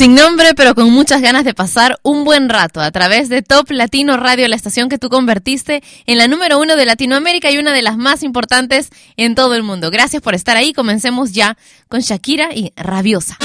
Sin nombre, pero con muchas ganas de pasar un buen rato a través de Top Latino Radio, la estación que tú convertiste en la número uno de Latinoamérica y una de las más importantes en todo el mundo. Gracias por estar ahí. Comencemos ya con Shakira y Rabiosa.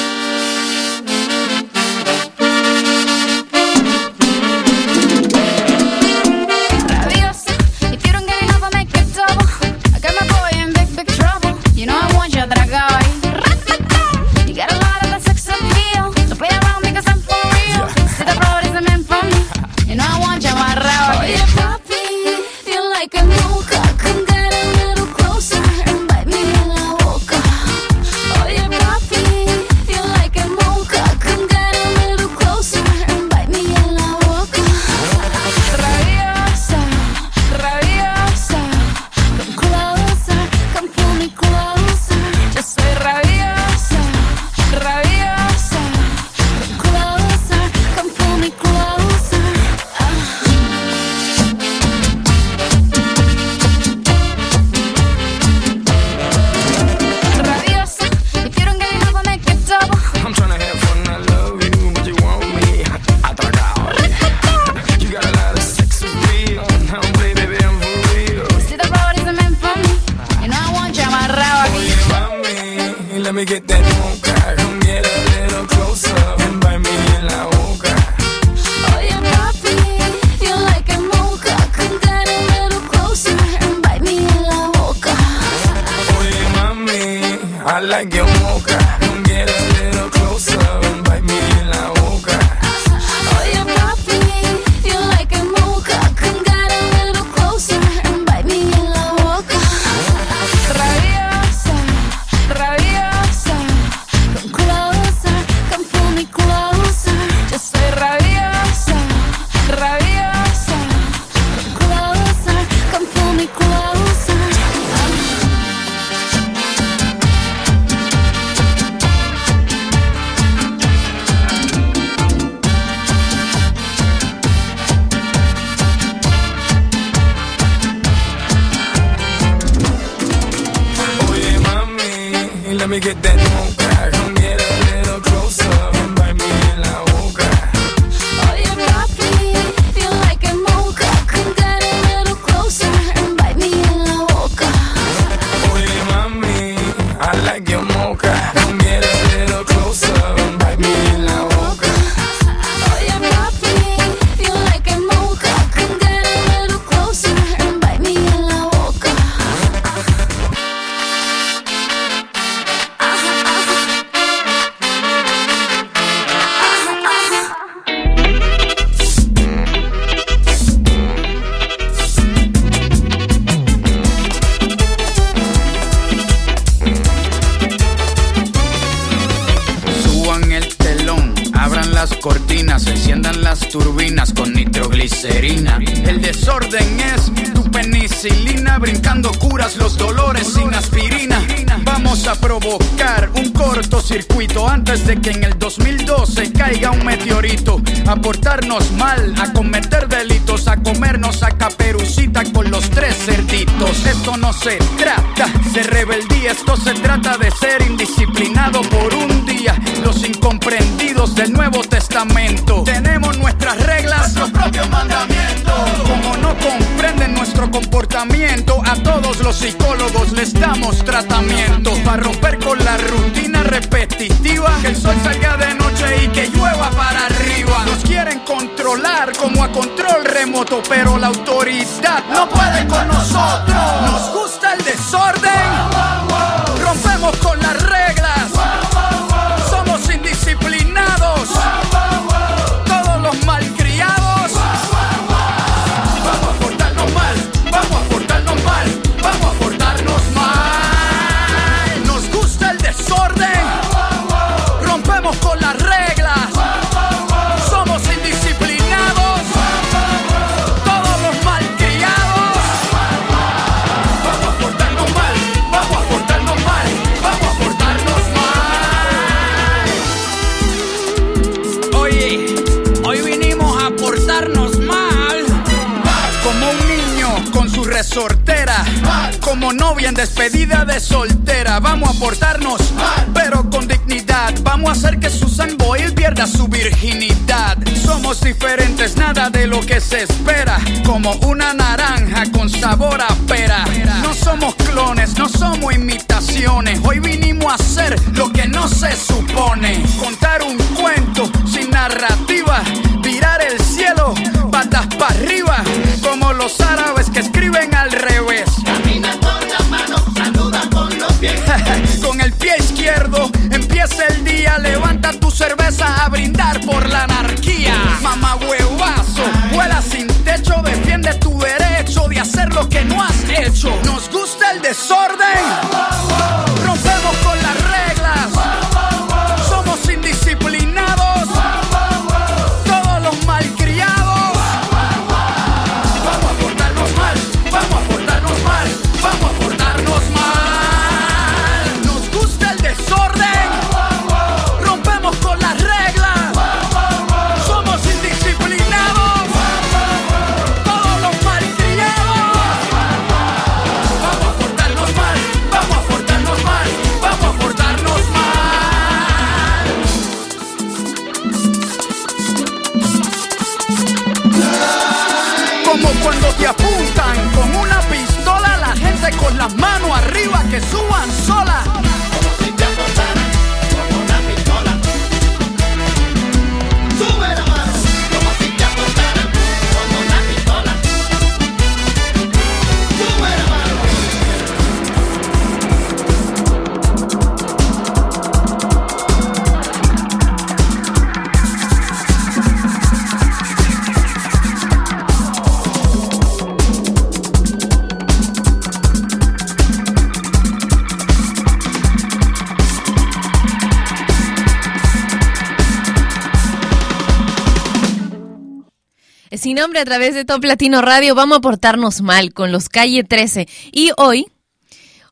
a través de Top Latino Radio. Vamos a portarnos mal con los Calle 13. Y hoy,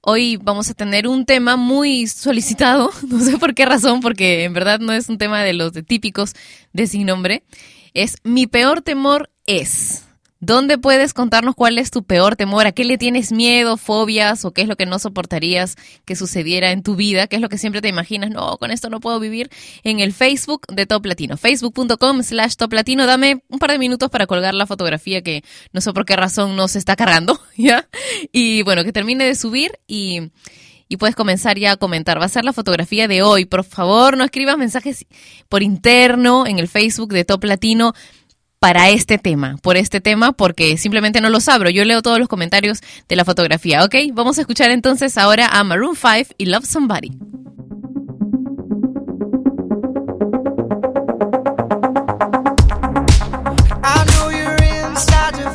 hoy vamos a tener un tema muy solicitado. No sé por qué razón, porque en verdad no es un tema de los de típicos de sin nombre. Es Mi peor temor es. ¿Dónde puedes contarnos cuál es tu peor temor? ¿A qué le tienes miedo, fobias o qué es lo que no soportarías que sucediera en tu vida? ¿Qué es lo que siempre te imaginas? No, con esto no puedo vivir. En el Facebook de Top Latino, facebook.com slash Top Latino. Dame un par de minutos para colgar la fotografía que no sé por qué razón no se está cargando, ¿ya? Y bueno, que termine de subir y y puedes comenzar ya a comentar. Va a ser la fotografía de hoy. Por favor, no escribas mensajes por interno en el Facebook de Top Latino para este tema, por este tema, porque simplemente no los abro. Yo leo todos los comentarios de la fotografía, ¿ok? Vamos a escuchar entonces ahora a Maroon 5 y Love Somebody. I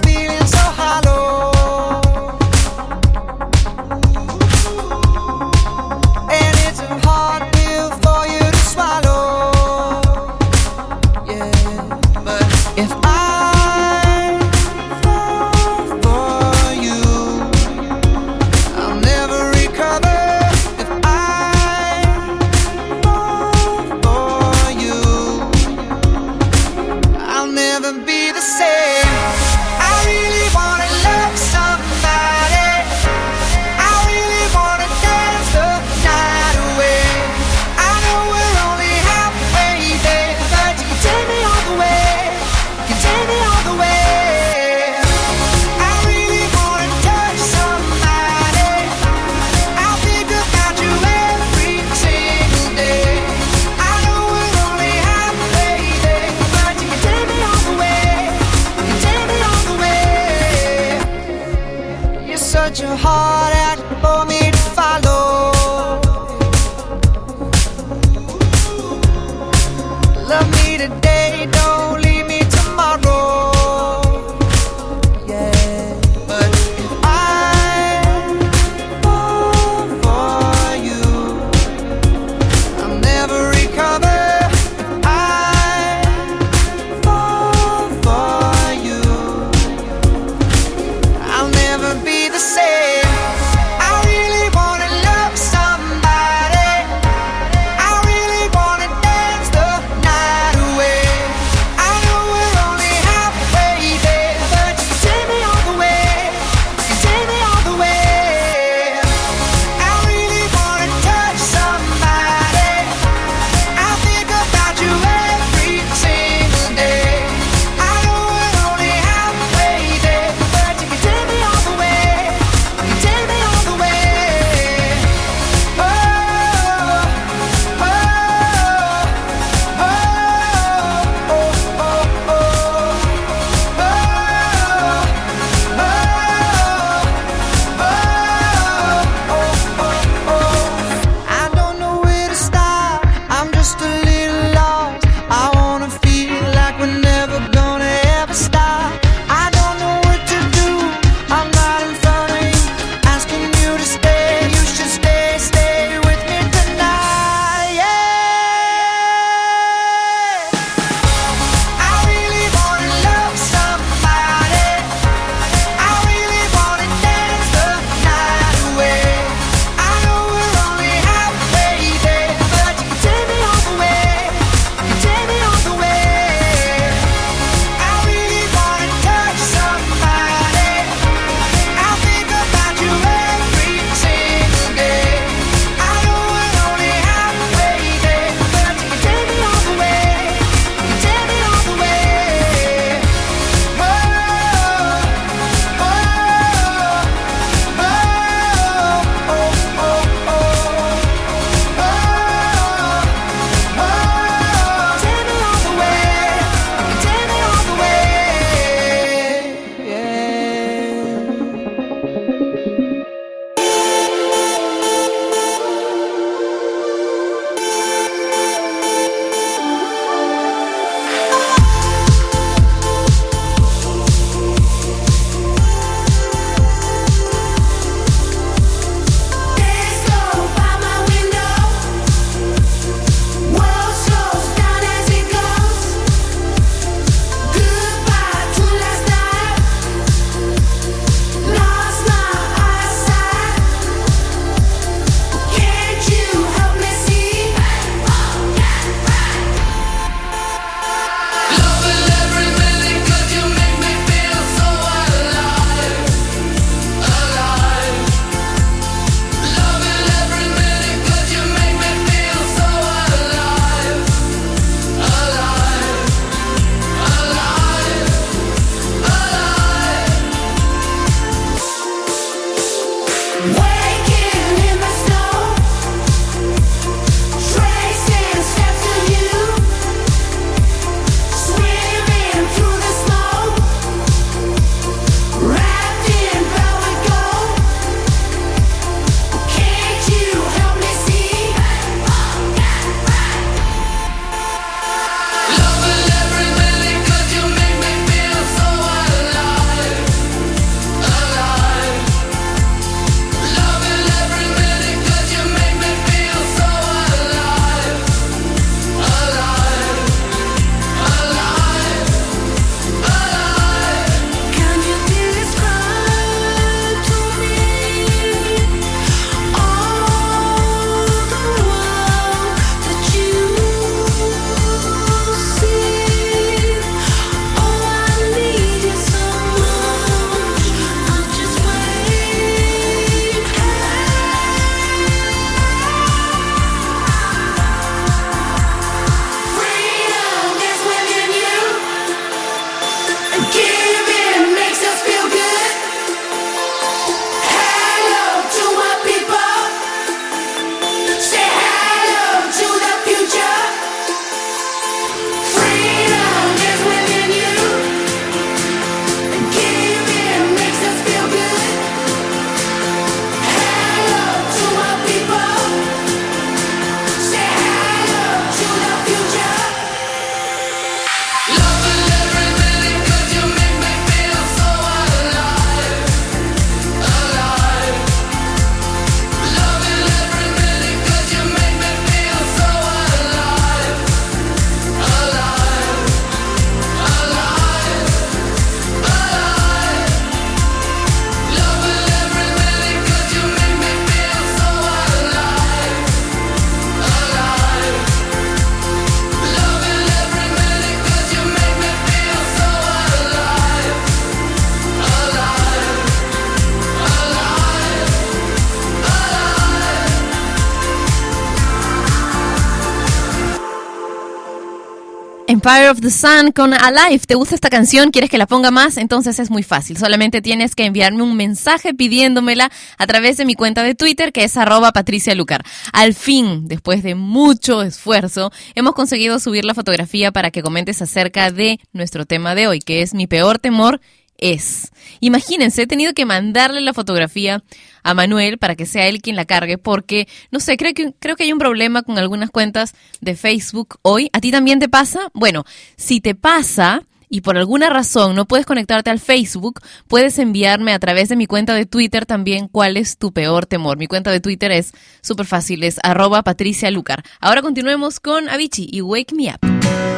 Of the Sun con Alive. ¿Te gusta esta canción? ¿Quieres que la ponga más? Entonces es muy fácil. Solamente tienes que enviarme un mensaje pidiéndomela a través de mi cuenta de Twitter que es arroba Patricia Lucar. Al fin, después de mucho esfuerzo, hemos conseguido subir la fotografía para que comentes acerca de nuestro tema de hoy, que es mi peor temor es. Imagínense, he tenido que mandarle la fotografía a Manuel para que sea él quien la cargue, porque, no sé, creo que, creo que hay un problema con algunas cuentas de Facebook hoy. ¿A ti también te pasa? Bueno, si te pasa y por alguna razón no puedes conectarte al Facebook, puedes enviarme a través de mi cuenta de Twitter también cuál es tu peor temor. Mi cuenta de Twitter es súper fácil, es arroba Patricia Lucar. Ahora continuemos con Avicii y Wake Me Up.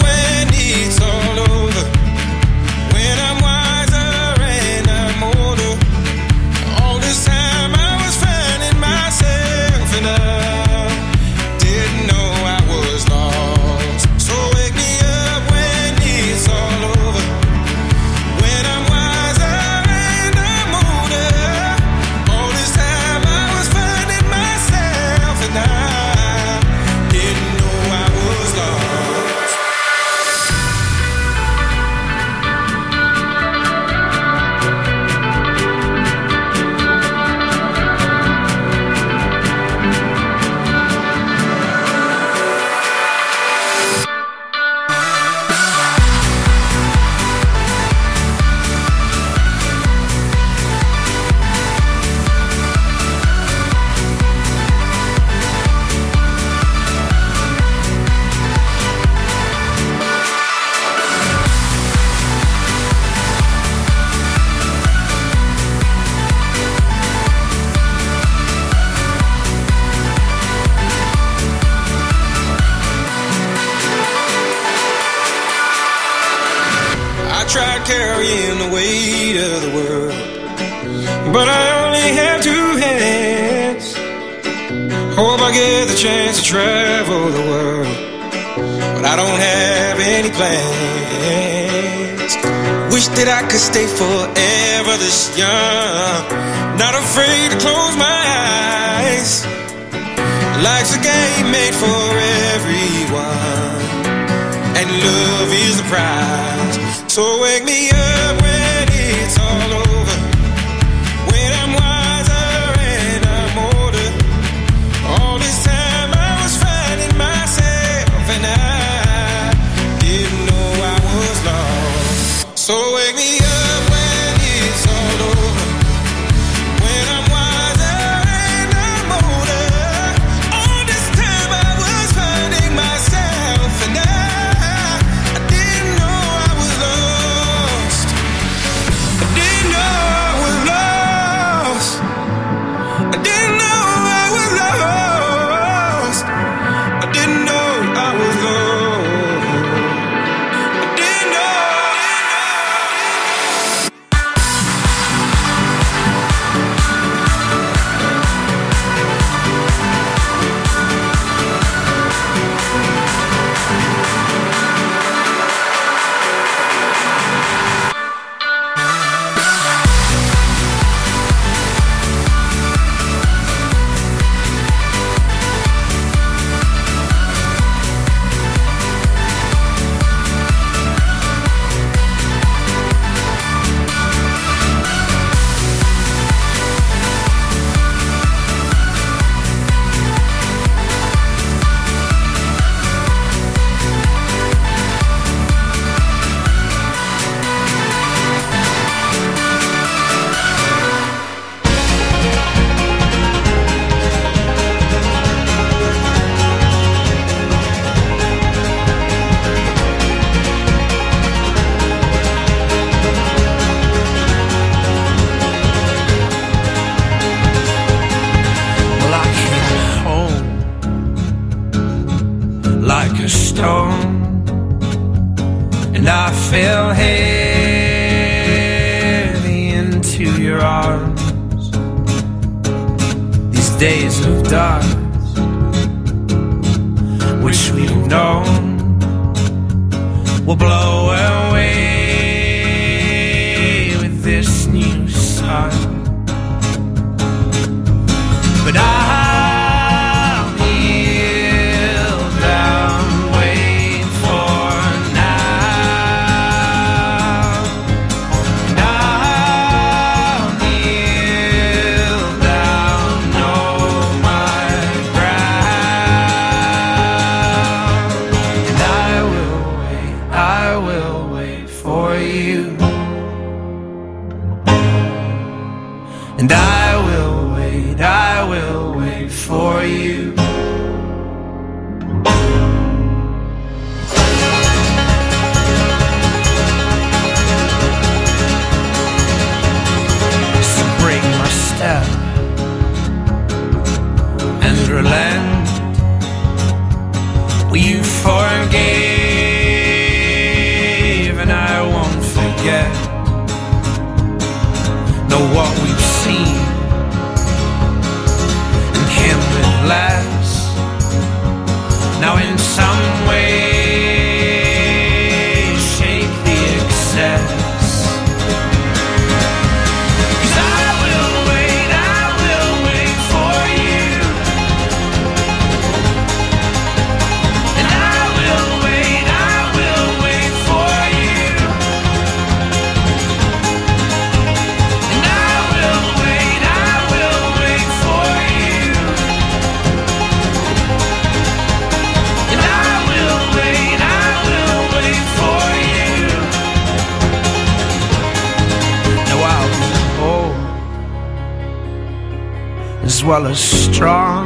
well as strong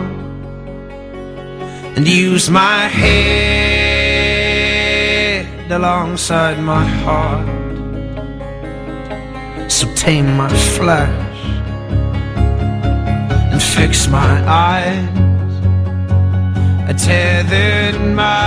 and use my head alongside my heart. So tame my flesh and fix my eyes. A tethered mind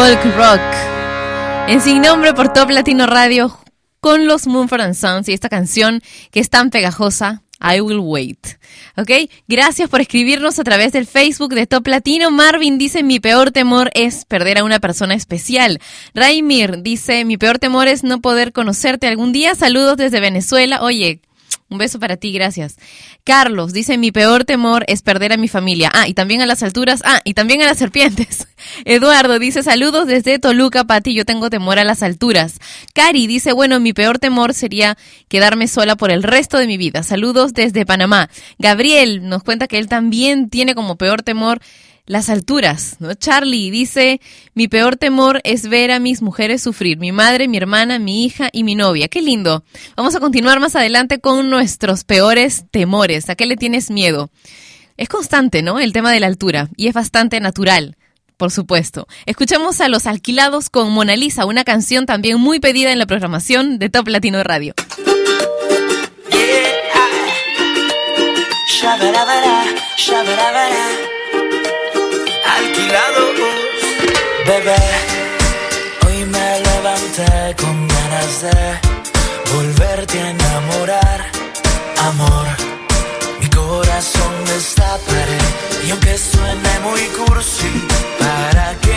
Folk Rock. En Sin Nombre por Top Latino Radio con los Moonford and Sons y esta canción que es tan pegajosa, I Will Wait. ¿Ok? Gracias por escribirnos a través del Facebook de Top Latino. Marvin dice, mi peor temor es perder a una persona especial. Raimir dice, mi peor temor es no poder conocerte algún día. Saludos desde Venezuela. Oye, un beso para ti, gracias. Carlos dice, mi peor temor es perder a mi familia. Ah, y también a las alturas. Ah, y también a las serpientes. Eduardo dice, saludos desde Toluca, Pati, yo tengo temor a las alturas. Cari dice, bueno, mi peor temor sería quedarme sola por el resto de mi vida. Saludos desde Panamá. Gabriel nos cuenta que él también tiene como peor temor las alturas, ¿no? Charlie dice, mi peor temor es ver a mis mujeres sufrir, mi madre, mi hermana, mi hija y mi novia. Qué lindo. Vamos a continuar más adelante con nuestros peores temores. ¿A qué le tienes miedo? Es constante, ¿no? El tema de la altura y es bastante natural. Por supuesto. Escuchamos a Los Alquilados con Mona Lisa, una canción también muy pedida en la programación de Top Latino Radio. Bebé, hoy me levanté con ganas de volverte a enamorar. Amor, mi corazón destapare y aunque suene muy cursi, para que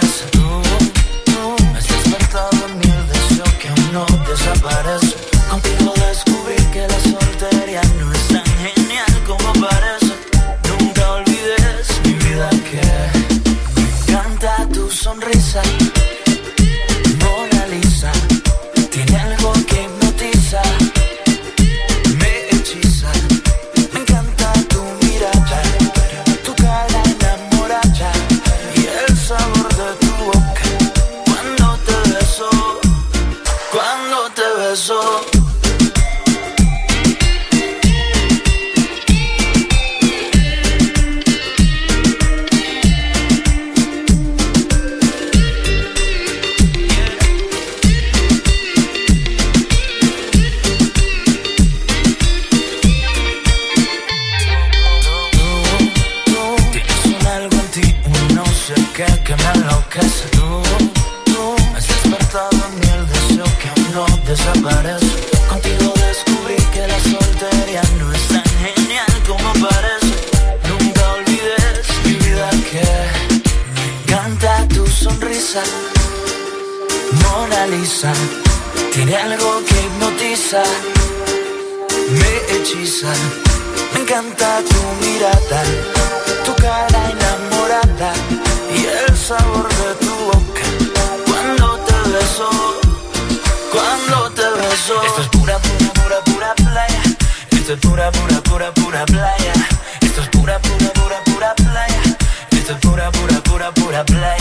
casa. Lisa, Mona Lisa, tiene algo que hipnotiza, me hechiza, me encanta tu mirada, tu cara enamorada y el sabor de tu boca. Cuando te beso, cuando te beso. Esto es pura, pura, pura, pura playa, esto es pura, pura, pura, pura playa, esto es pura, pura, pura, pura playa, esto es pura, pura, pura, pura playa.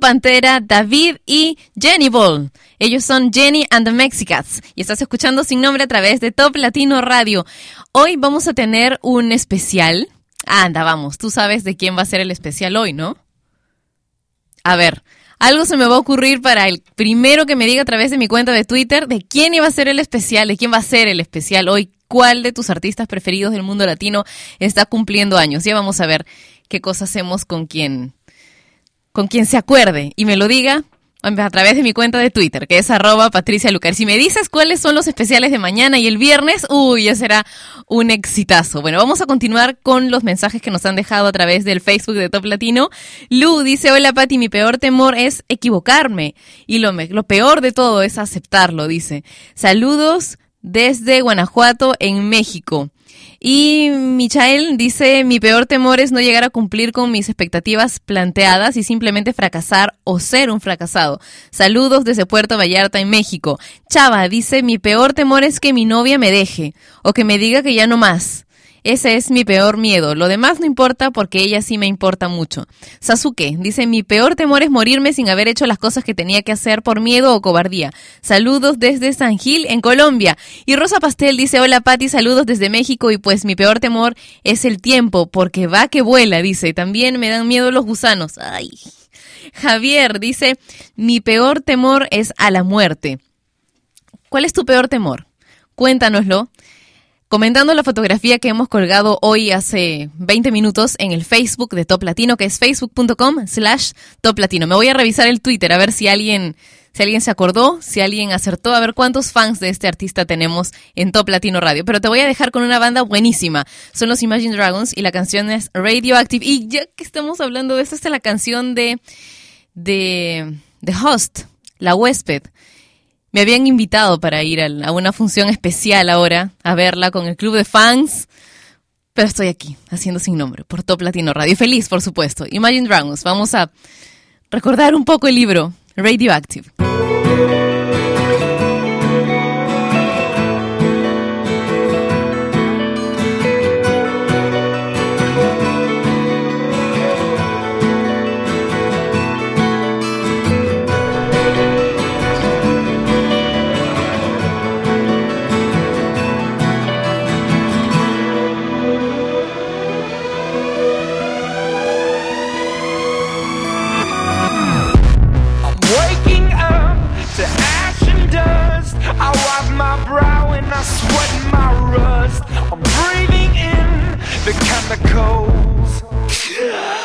Pantera, David y Jenny Ball. Ellos son Jenny and the Mexicats y estás escuchando sin nombre a través de Top Latino Radio. Hoy vamos a tener un especial. Anda, vamos, tú sabes de quién va a ser el especial hoy, ¿no? A ver, algo se me va a ocurrir para el primero que me diga a través de mi cuenta de Twitter de quién iba a ser el especial, de quién va a ser el especial hoy, cuál de tus artistas preferidos del mundo latino está cumpliendo años. Ya vamos a ver qué cosa hacemos con quien con quien se acuerde y me lo diga a través de mi cuenta de Twitter, que es arroba Patricia Lucar. Si me dices cuáles son los especiales de mañana y el viernes, uy, ya será un exitazo. Bueno, vamos a continuar con los mensajes que nos han dejado a través del Facebook de Top Latino. Lu dice, hola Pati, mi peor temor es equivocarme y lo, me- lo peor de todo es aceptarlo, dice. Saludos desde Guanajuato, en México. Y Michael dice, mi peor temor es no llegar a cumplir con mis expectativas planteadas y simplemente fracasar o ser un fracasado. Saludos desde Puerto Vallarta, en México. Chava dice, mi peor temor es que mi novia me deje o que me diga que ya no más. Ese es mi peor miedo. Lo demás no importa porque ella sí me importa mucho. Sasuke dice, mi peor temor es morirme sin haber hecho las cosas que tenía que hacer por miedo o cobardía. Saludos desde San Gil, en Colombia. Y Rosa Pastel dice, hola Pati, saludos desde México y pues mi peor temor es el tiempo porque va que vuela, dice. También me dan miedo los gusanos. Ay. Javier dice, mi peor temor es a la muerte. ¿Cuál es tu peor temor? Cuéntanoslo comentando la fotografía que hemos colgado hoy hace 20 minutos en el Facebook de Top Latino, que es facebook.com slash Top Latino. Me voy a revisar el Twitter a ver si alguien, si alguien se acordó, si alguien acertó, a ver cuántos fans de este artista tenemos en Top Latino Radio. Pero te voy a dejar con una banda buenísima. Son los Imagine Dragons y la canción es Radioactive. Y ya que estamos hablando de esto, esta es la canción de, de, de Host, la huésped. Me habían invitado para ir a, una función especial ahora, a verla con el club de fans. Pero estoy aquí, haciendo sin nombre, por Top Latino Radio. Feliz, por supuesto. Imagine Dragons. Vamos a recordar un poco el libro Radioactive. The chemicals.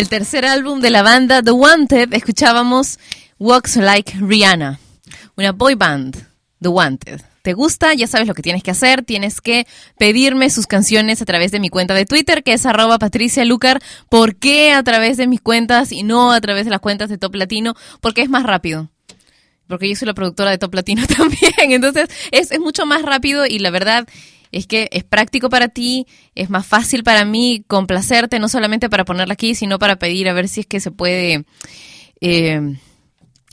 Del tercer álbum de la banda The Wanted escuchábamos Walks Like Rihanna, una boy band, The Wanted. ¿Te gusta? Ya sabes lo que tienes que hacer. Tienes que pedirme sus canciones a través de mi cuenta de Twitter, que es arroba Patricia Lucar. ¿Por qué a través de mis cuentas y no a través de las cuentas de Top Latino? Porque es más rápido. Porque yo soy la productora de Top Latino también. Entonces es, es mucho más rápido y la verdad es que es práctico para ti, es más fácil para mí complacerte, no solamente para ponerla aquí, sino para pedir a ver si es que se puede eh,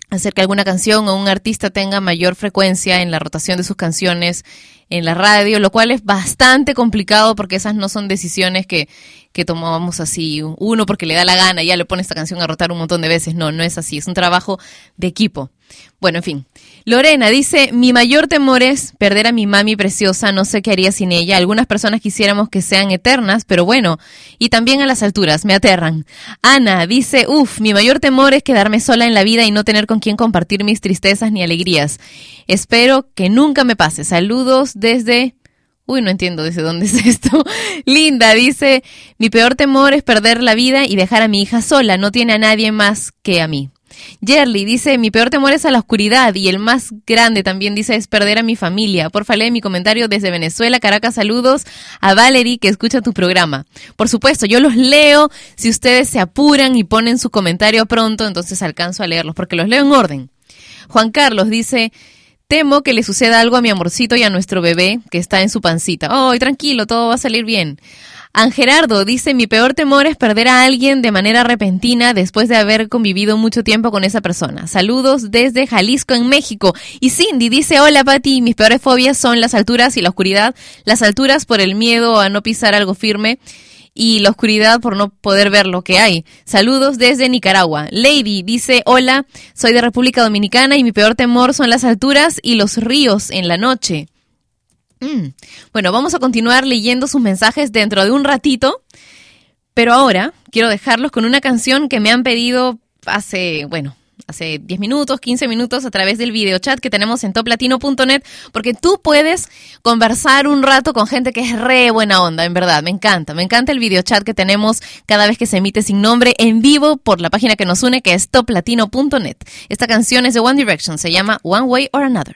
hacer que alguna canción o un artista tenga mayor frecuencia en la rotación de sus canciones en la radio, lo cual es bastante complicado porque esas no son decisiones que, que tomábamos así, uno porque le da la gana, ya le pone esta canción a rotar un montón de veces, no, no es así, es un trabajo de equipo. Bueno, en fin, Lorena dice, mi mayor temor es perder a mi mami preciosa, no sé qué haría sin ella. Algunas personas quisiéramos que sean eternas, pero bueno, y también a las alturas, me aterran. Ana dice, uff, mi mayor temor es quedarme sola en la vida y no tener con quien compartir mis tristezas ni alegrías. Espero que nunca me pase. Saludos desde... Uy, no entiendo desde dónde es esto. Linda dice, mi peor temor es perder la vida y dejar a mi hija sola, no tiene a nadie más que a mí. Yerly dice, mi peor temor es a la oscuridad y el más grande también dice es perder a mi familia. Porfa, lee mi comentario desde Venezuela, Caracas, saludos a Valerie que escucha tu programa. Por supuesto, yo los leo si ustedes se apuran y ponen su comentario pronto, entonces alcanzo a leerlos porque los leo en orden. Juan Carlos dice, temo que le suceda algo a mi amorcito y a nuestro bebé que está en su pancita. Oh, tranquilo, todo va a salir bien. Angerardo dice, mi peor temor es perder a alguien de manera repentina después de haber convivido mucho tiempo con esa persona. Saludos desde Jalisco, en México. Y Cindy dice, hola Pati, mis peores fobias son las alturas y la oscuridad. Las alturas por el miedo a no pisar algo firme y la oscuridad por no poder ver lo que hay. Saludos desde Nicaragua. Lady dice, hola, soy de República Dominicana y mi peor temor son las alturas y los ríos en la noche. Mm. Bueno, vamos a continuar leyendo sus mensajes dentro de un ratito, pero ahora quiero dejarlos con una canción que me han pedido hace, bueno, hace 10 minutos, 15 minutos a través del video chat que tenemos en toplatino.net, porque tú puedes conversar un rato con gente que es re buena onda, en verdad, me encanta, me encanta el video chat que tenemos cada vez que se emite sin nombre en vivo por la página que nos une que es toplatino.net. Esta canción es de One Direction, se llama One Way or Another.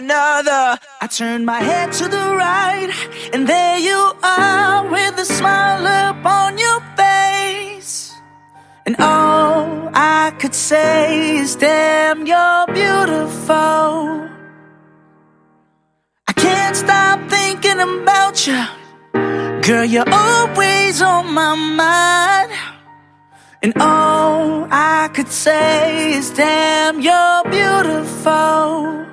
Another. I turn my head to the right, and there you are with a smile upon your face. And all I could say is, damn, you're beautiful. I can't stop thinking about you. Girl, you're always on my mind. And all I could say is, damn, you're beautiful.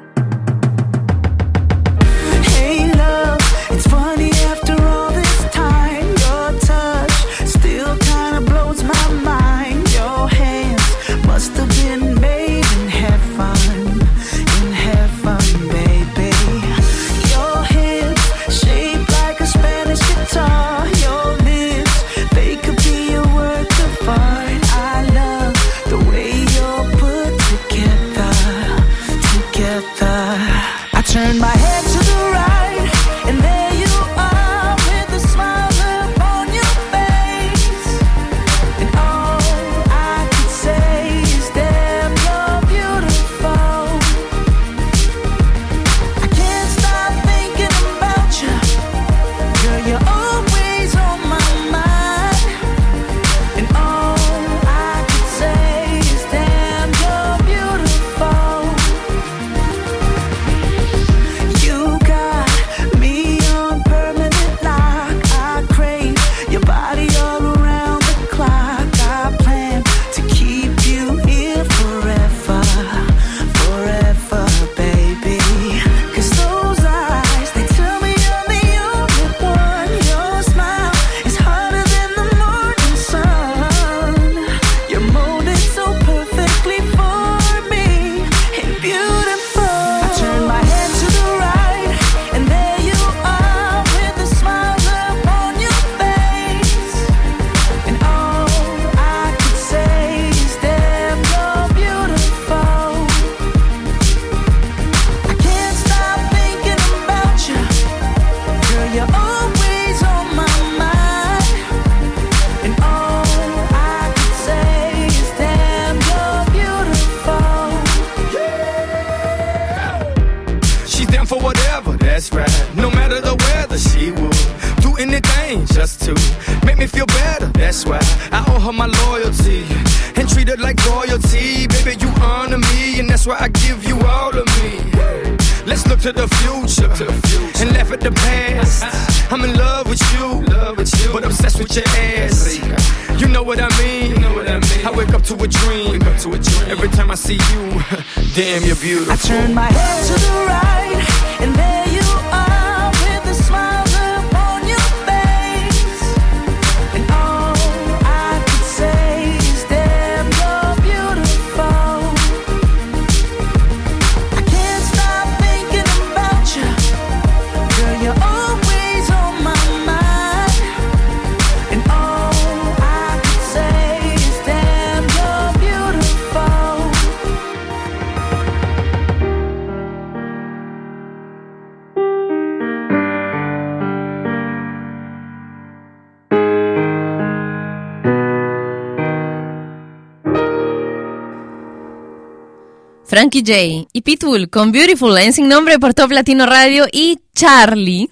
Frankie J y Pitbull con Beautiful en sin nombre por Top Latino Radio y Charlie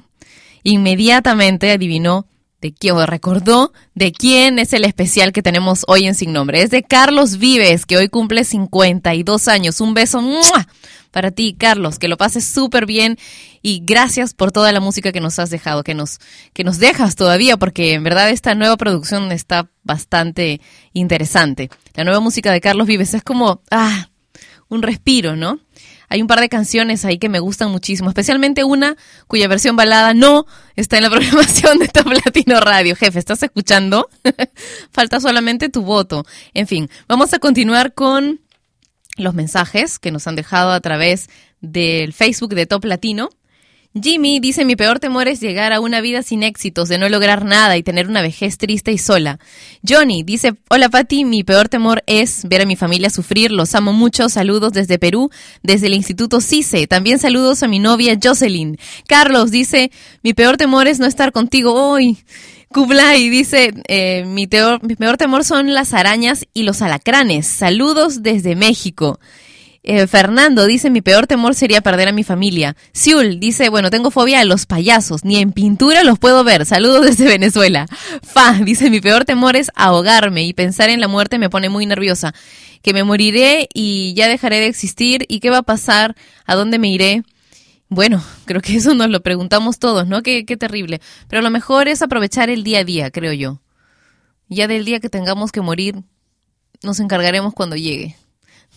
inmediatamente adivinó de quién o recordó de quién es el especial que tenemos hoy en sin nombre. Es de Carlos Vives que hoy cumple 52 años. Un beso para ti, Carlos, que lo pases súper bien y gracias por toda la música que nos has dejado, que nos que nos dejas todavía porque en verdad esta nueva producción está bastante interesante. La nueva música de Carlos Vives es como ah un respiro, ¿no? Hay un par de canciones ahí que me gustan muchísimo, especialmente una cuya versión balada no está en la programación de Top Latino Radio. Jefe, ¿estás escuchando? Falta solamente tu voto. En fin, vamos a continuar con los mensajes que nos han dejado a través del Facebook de Top Latino. Jimmy dice, mi peor temor es llegar a una vida sin éxitos, de no lograr nada y tener una vejez triste y sola. Johnny dice, hola Patti, mi peor temor es ver a mi familia sufrir, los amo mucho, saludos desde Perú, desde el Instituto CICE, también saludos a mi novia Jocelyn. Carlos dice, mi peor temor es no estar contigo hoy. Kublai dice, eh, mi, mi peor temor son las arañas y los alacranes. Saludos desde México. Eh, Fernando dice, mi peor temor sería perder a mi familia. Siul dice, bueno, tengo fobia a los payasos, ni en pintura los puedo ver. Saludos desde Venezuela. Fa dice, mi peor temor es ahogarme y pensar en la muerte me pone muy nerviosa. Que me moriré y ya dejaré de existir y qué va a pasar, a dónde me iré. Bueno, creo que eso nos lo preguntamos todos, ¿no? Qué, qué terrible. Pero lo mejor es aprovechar el día a día, creo yo. Ya del día que tengamos que morir, nos encargaremos cuando llegue.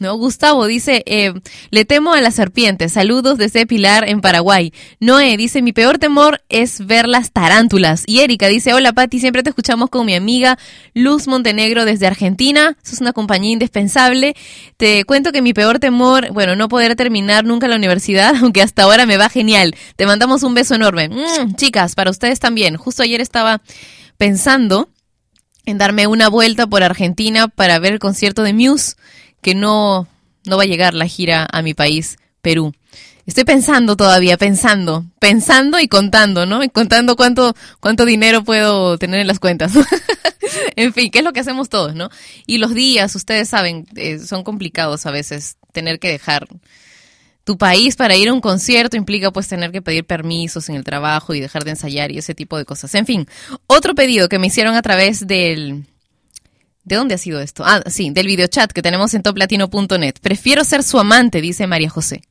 No, Gustavo dice, eh, le temo a las serpientes. Saludos desde Pilar en Paraguay. Noé dice, mi peor temor es ver las tarántulas. Y Erika dice, hola Pati, siempre te escuchamos con mi amiga Luz Montenegro desde Argentina. Sos una compañía indispensable. Te cuento que mi peor temor, bueno, no poder terminar nunca la universidad, aunque hasta ahora me va genial. Te mandamos un beso enorme. Mm, chicas, para ustedes también. Justo ayer estaba pensando en darme una vuelta por Argentina para ver el concierto de Muse, que no, no va a llegar la gira a mi país, Perú. Estoy pensando todavía, pensando, pensando y contando, ¿no? Y contando cuánto, cuánto dinero puedo tener en las cuentas. en fin, ¿qué es lo que hacemos todos, no? Y los días, ustedes saben, eh, son complicados a veces tener que dejar tu país para ir a un concierto implica pues tener que pedir permisos en el trabajo y dejar de ensayar y ese tipo de cosas. En fin, otro pedido que me hicieron a través del... ¿De dónde ha sido esto? Ah, sí, del videochat que tenemos en toplatino.net. Prefiero ser su amante, dice María José.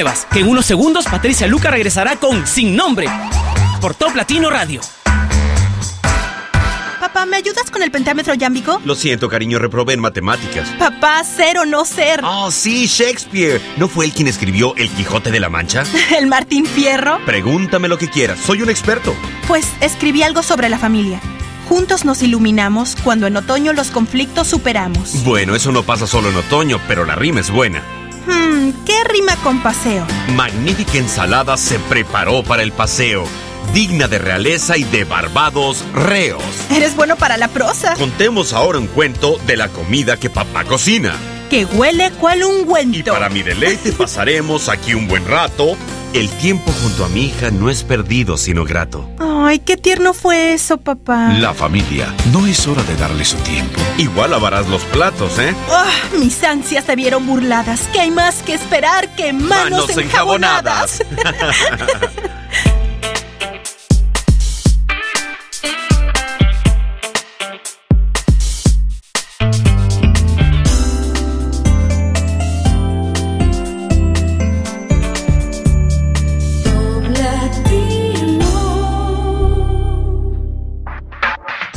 Muevas, que en unos segundos Patricia Luca regresará con Sin Nombre por Top Latino Radio. Papá, ¿me ayudas con el pentámetro yámbico? Lo siento, cariño, reprobé en matemáticas. Papá, ser o no ser. Oh, sí, Shakespeare. ¿No fue él quien escribió El Quijote de la Mancha? ¿El Martín Fierro? Pregúntame lo que quieras, soy un experto. Pues escribí algo sobre la familia. Juntos nos iluminamos cuando en otoño los conflictos superamos. Bueno, eso no pasa solo en otoño, pero la rima es buena. Hmm, ¿qué rima con paseo? Magnífica ensalada se preparó para el paseo, digna de realeza y de barbados reos. Eres bueno para la prosa. Contemos ahora un cuento de la comida que papá cocina. Que huele cual ungüento. Y para mi deleite pasaremos aquí un buen rato. El tiempo junto a mi hija no es perdido, sino grato. Ay, qué tierno fue eso, papá. La familia, no es hora de darle su tiempo. Igual lavarás los platos, ¿eh? Ah, mis ansias se vieron burladas. ¿Qué hay más que esperar que manos, Manos enjabonadas?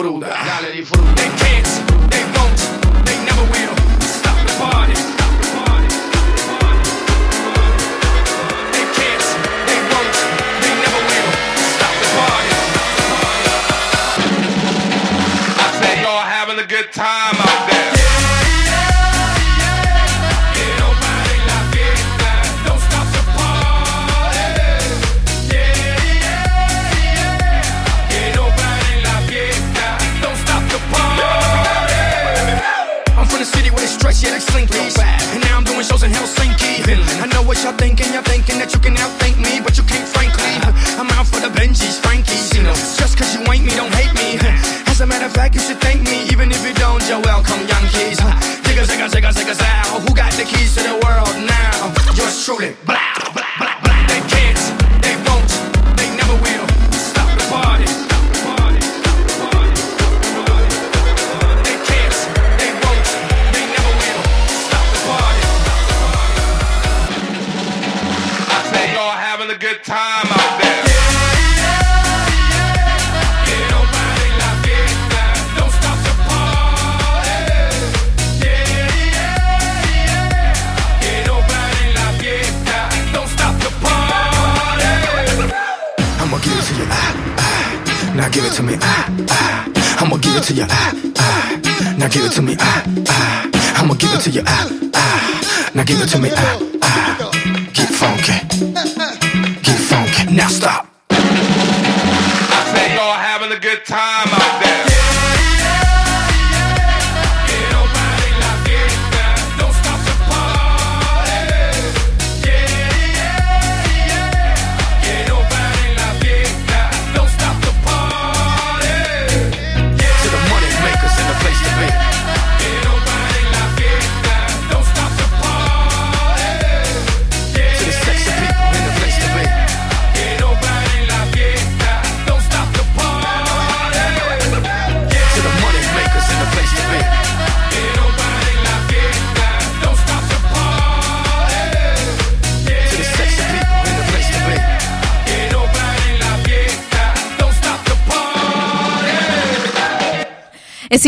fruta.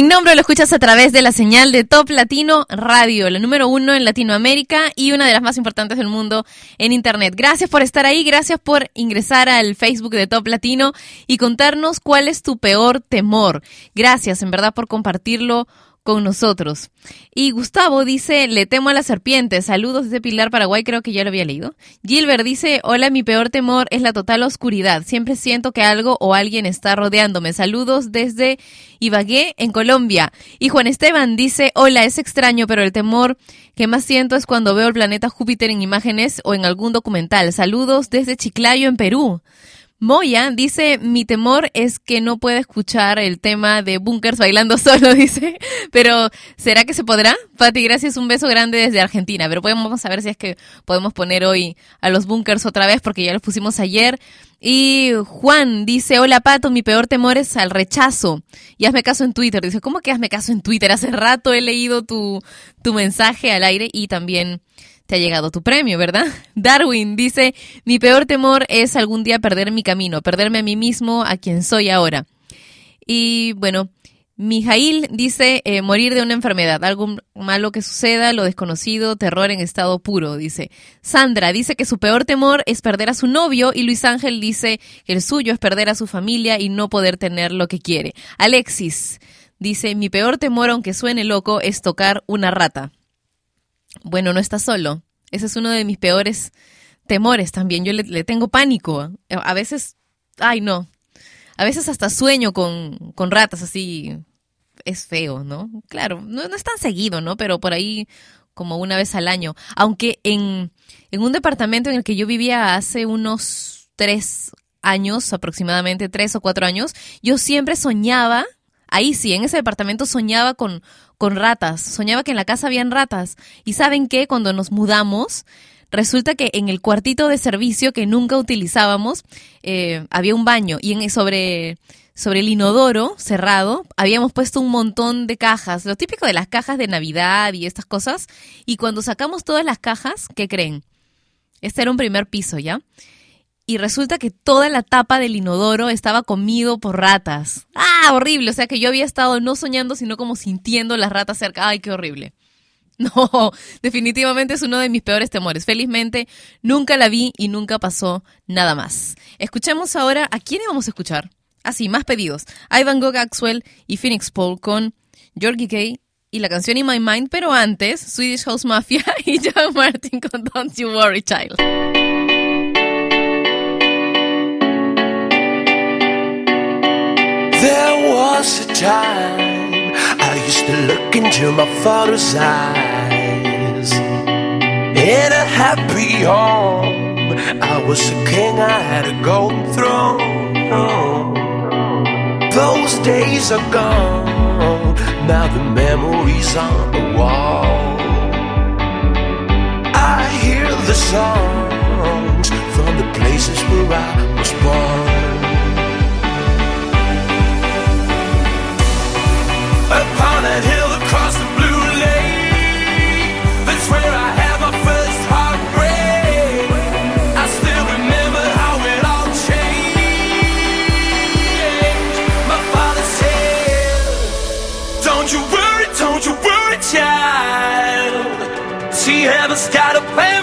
Sin nombre, lo escuchas a través de la señal de Top Latino Radio, la número uno en Latinoamérica y una de las más importantes del mundo en Internet. Gracias por estar ahí, gracias por ingresar al Facebook de Top Latino y contarnos cuál es tu peor temor. Gracias, en verdad, por compartirlo con nosotros. Y Gustavo dice, le temo a las serpientes. Saludos desde Pilar, Paraguay, creo que ya lo había leído. Gilbert dice, hola, mi peor temor es la total oscuridad. Siempre siento que algo o alguien está rodeándome. Saludos desde Ibagué, en Colombia. Y Juan Esteban dice, hola, es extraño, pero el temor que más siento es cuando veo el planeta Júpiter en imágenes o en algún documental. Saludos desde Chiclayo, en Perú. Moya dice, mi temor es que no pueda escuchar el tema de Bunkers bailando solo, dice. Pero, ¿será que se podrá? Pati, gracias, un beso grande desde Argentina. Pero podemos, vamos a ver si es que podemos poner hoy a los Bunkers otra vez, porque ya los pusimos ayer. Y Juan dice, hola Pato, mi peor temor es al rechazo. Y hazme caso en Twitter. Dice, ¿cómo que hazme caso en Twitter? Hace rato he leído tu, tu mensaje al aire y también te ha llegado tu premio, ¿verdad? Darwin dice, mi peor temor es algún día perder mi camino, perderme a mí mismo, a quien soy ahora. Y bueno, Mijail dice, eh, morir de una enfermedad, algo malo que suceda, lo desconocido, terror en estado puro, dice. Sandra dice que su peor temor es perder a su novio y Luis Ángel dice que el suyo es perder a su familia y no poder tener lo que quiere. Alexis dice, mi peor temor, aunque suene loco, es tocar una rata. Bueno, no está solo. Ese es uno de mis peores temores también. Yo le, tengo pánico. A veces, ay no. A veces hasta sueño con, con ratas así. Es feo, ¿no? Claro, no, no es tan seguido, ¿no? Pero por ahí como una vez al año. Aunque en, en un departamento en el que yo vivía hace unos tres años, aproximadamente tres o cuatro años, yo siempre soñaba, ahí sí, en ese departamento soñaba con, con ratas, soñaba que en la casa habían ratas. Y saben qué, cuando nos mudamos, resulta que en el cuartito de servicio que nunca utilizábamos, eh, había un baño y en, sobre, sobre el inodoro cerrado habíamos puesto un montón de cajas, lo típico de las cajas de Navidad y estas cosas. Y cuando sacamos todas las cajas, ¿qué creen? Este era un primer piso, ¿ya? Y resulta que toda la tapa del inodoro estaba comido por ratas. ¡Ah, horrible! O sea que yo había estado no soñando, sino como sintiendo las ratas cerca. ¡Ay, qué horrible! No, definitivamente es uno de mis peores temores. Felizmente nunca la vi y nunca pasó nada más. Escuchemos ahora, ¿a quién vamos a escuchar? Así, más pedidos. Ivan Gogh Axwell y Phoenix Paul con Georgie Kay y la canción In My Mind, pero antes, Swedish House Mafia y John Martin con Don't You Worry Child. There was a time I used to look into my father's eyes. In a happy home, I was a king, I had a golden throne. Those days are gone, now the memories on the wall. I hear the songs from the places where I was born. See, heaven's got a plan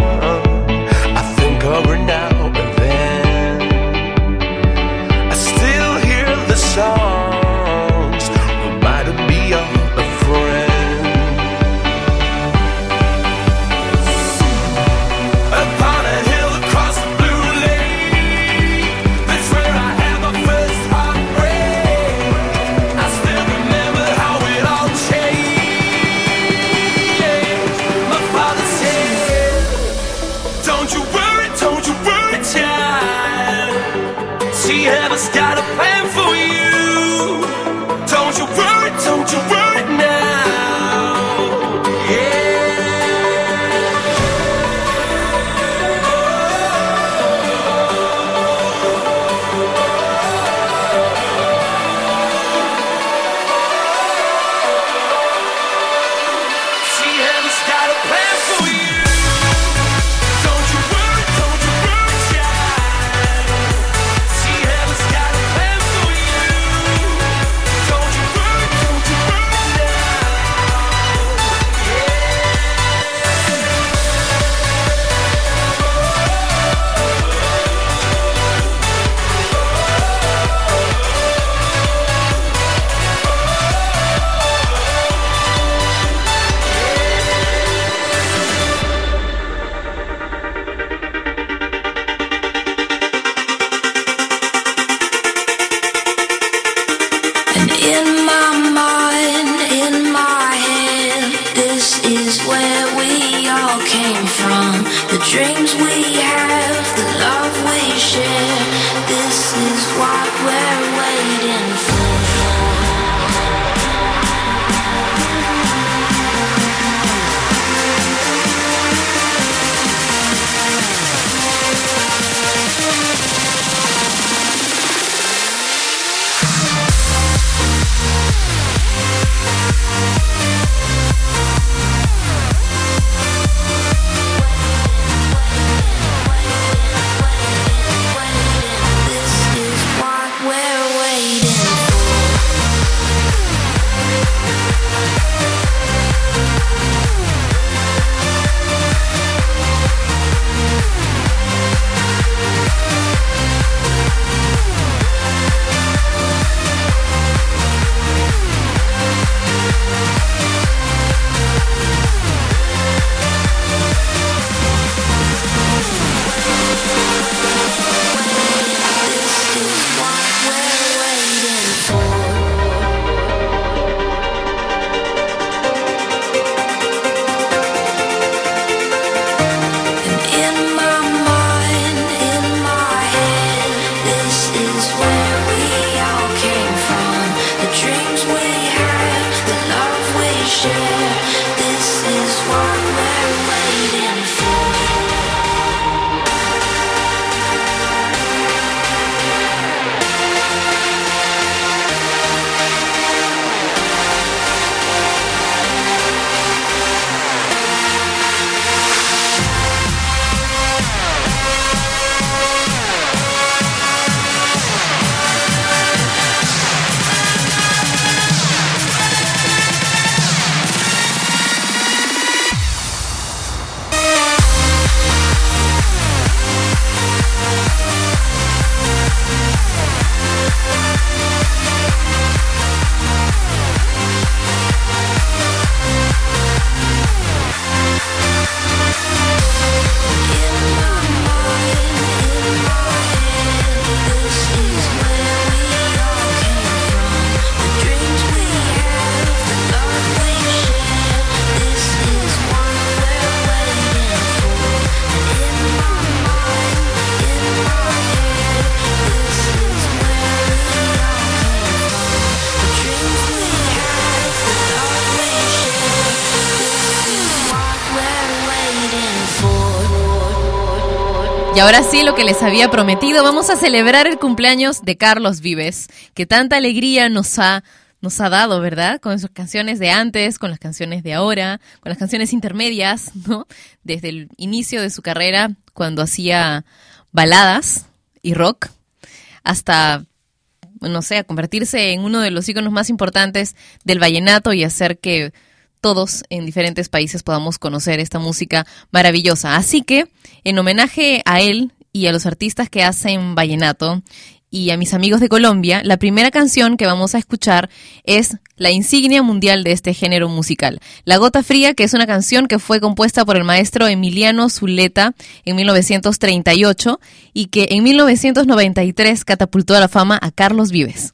Y ahora sí, lo que les había prometido, vamos a celebrar el cumpleaños de Carlos Vives, que tanta alegría nos ha nos ha dado, ¿verdad? Con sus canciones de antes, con las canciones de ahora, con las canciones intermedias, ¿no? Desde el inicio de su carrera, cuando hacía baladas y rock, hasta, no sé, a convertirse en uno de los íconos más importantes del vallenato y hacer que todos en diferentes países podamos conocer esta música maravillosa. Así que, en homenaje a él y a los artistas que hacen vallenato y a mis amigos de Colombia, la primera canción que vamos a escuchar es la insignia mundial de este género musical, La Gota Fría, que es una canción que fue compuesta por el maestro Emiliano Zuleta en 1938 y que en 1993 catapultó a la fama a Carlos Vives.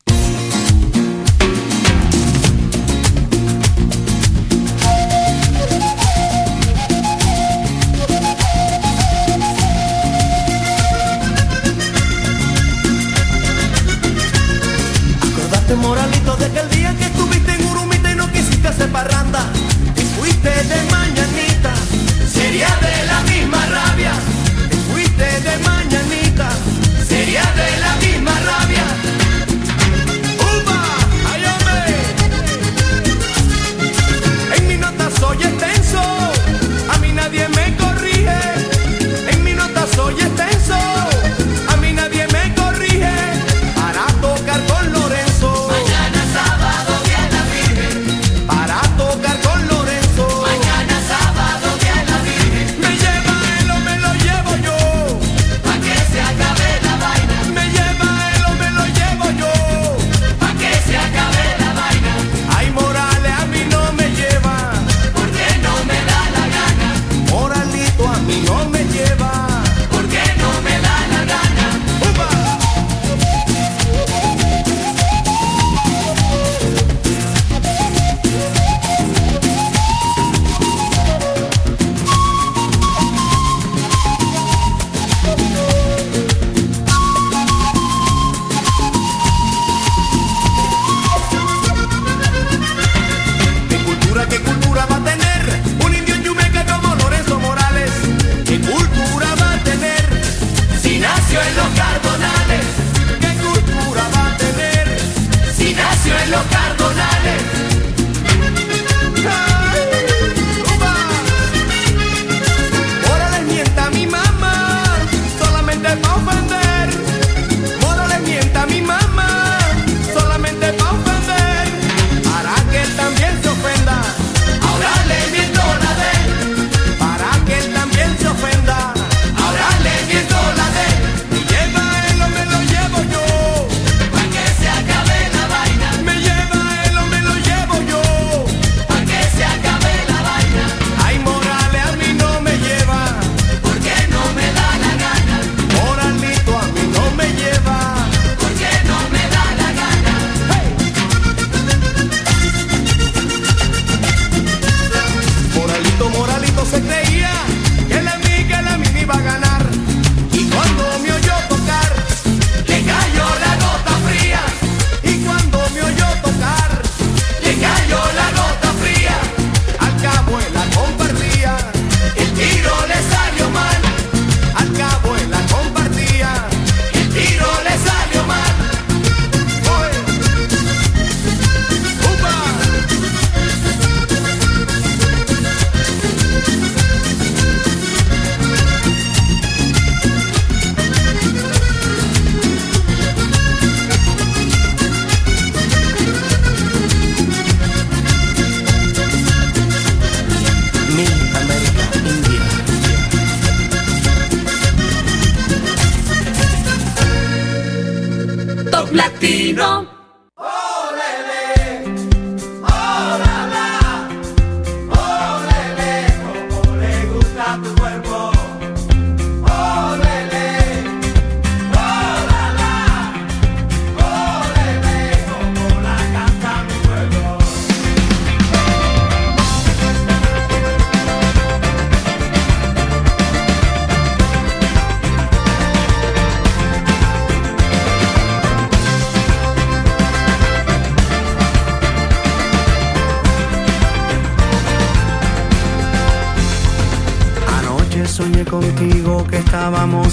te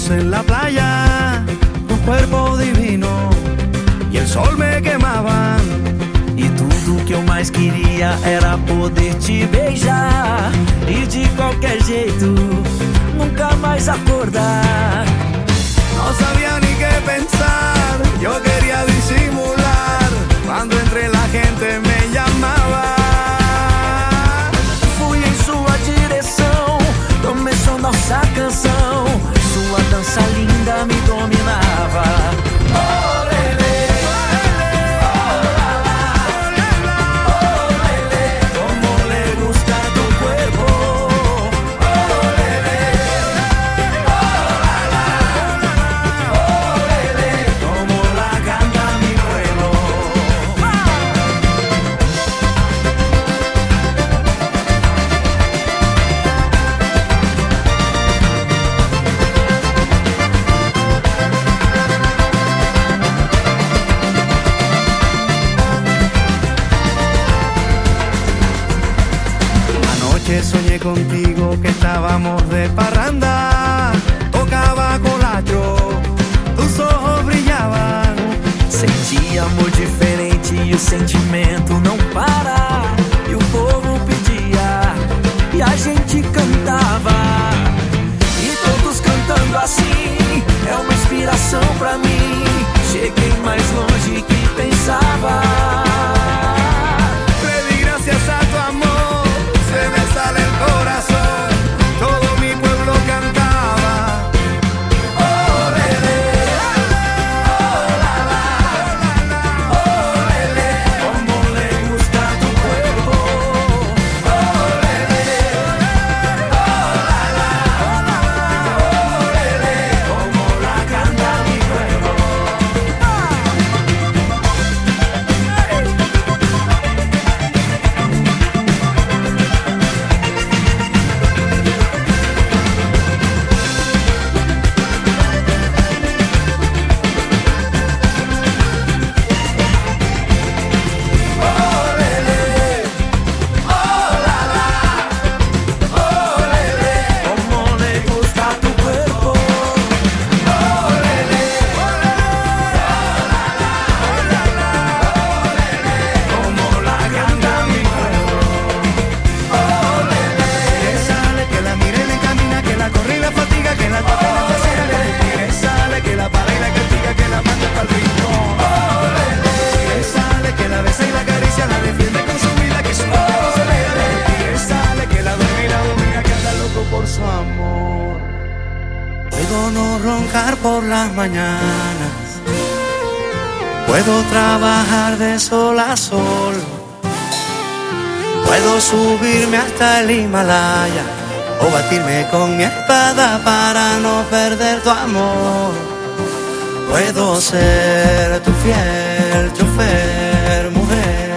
en la Himalaya o batirme con mi espada para no perder tu amor. Puedo ser tu fiel chofer, mujer,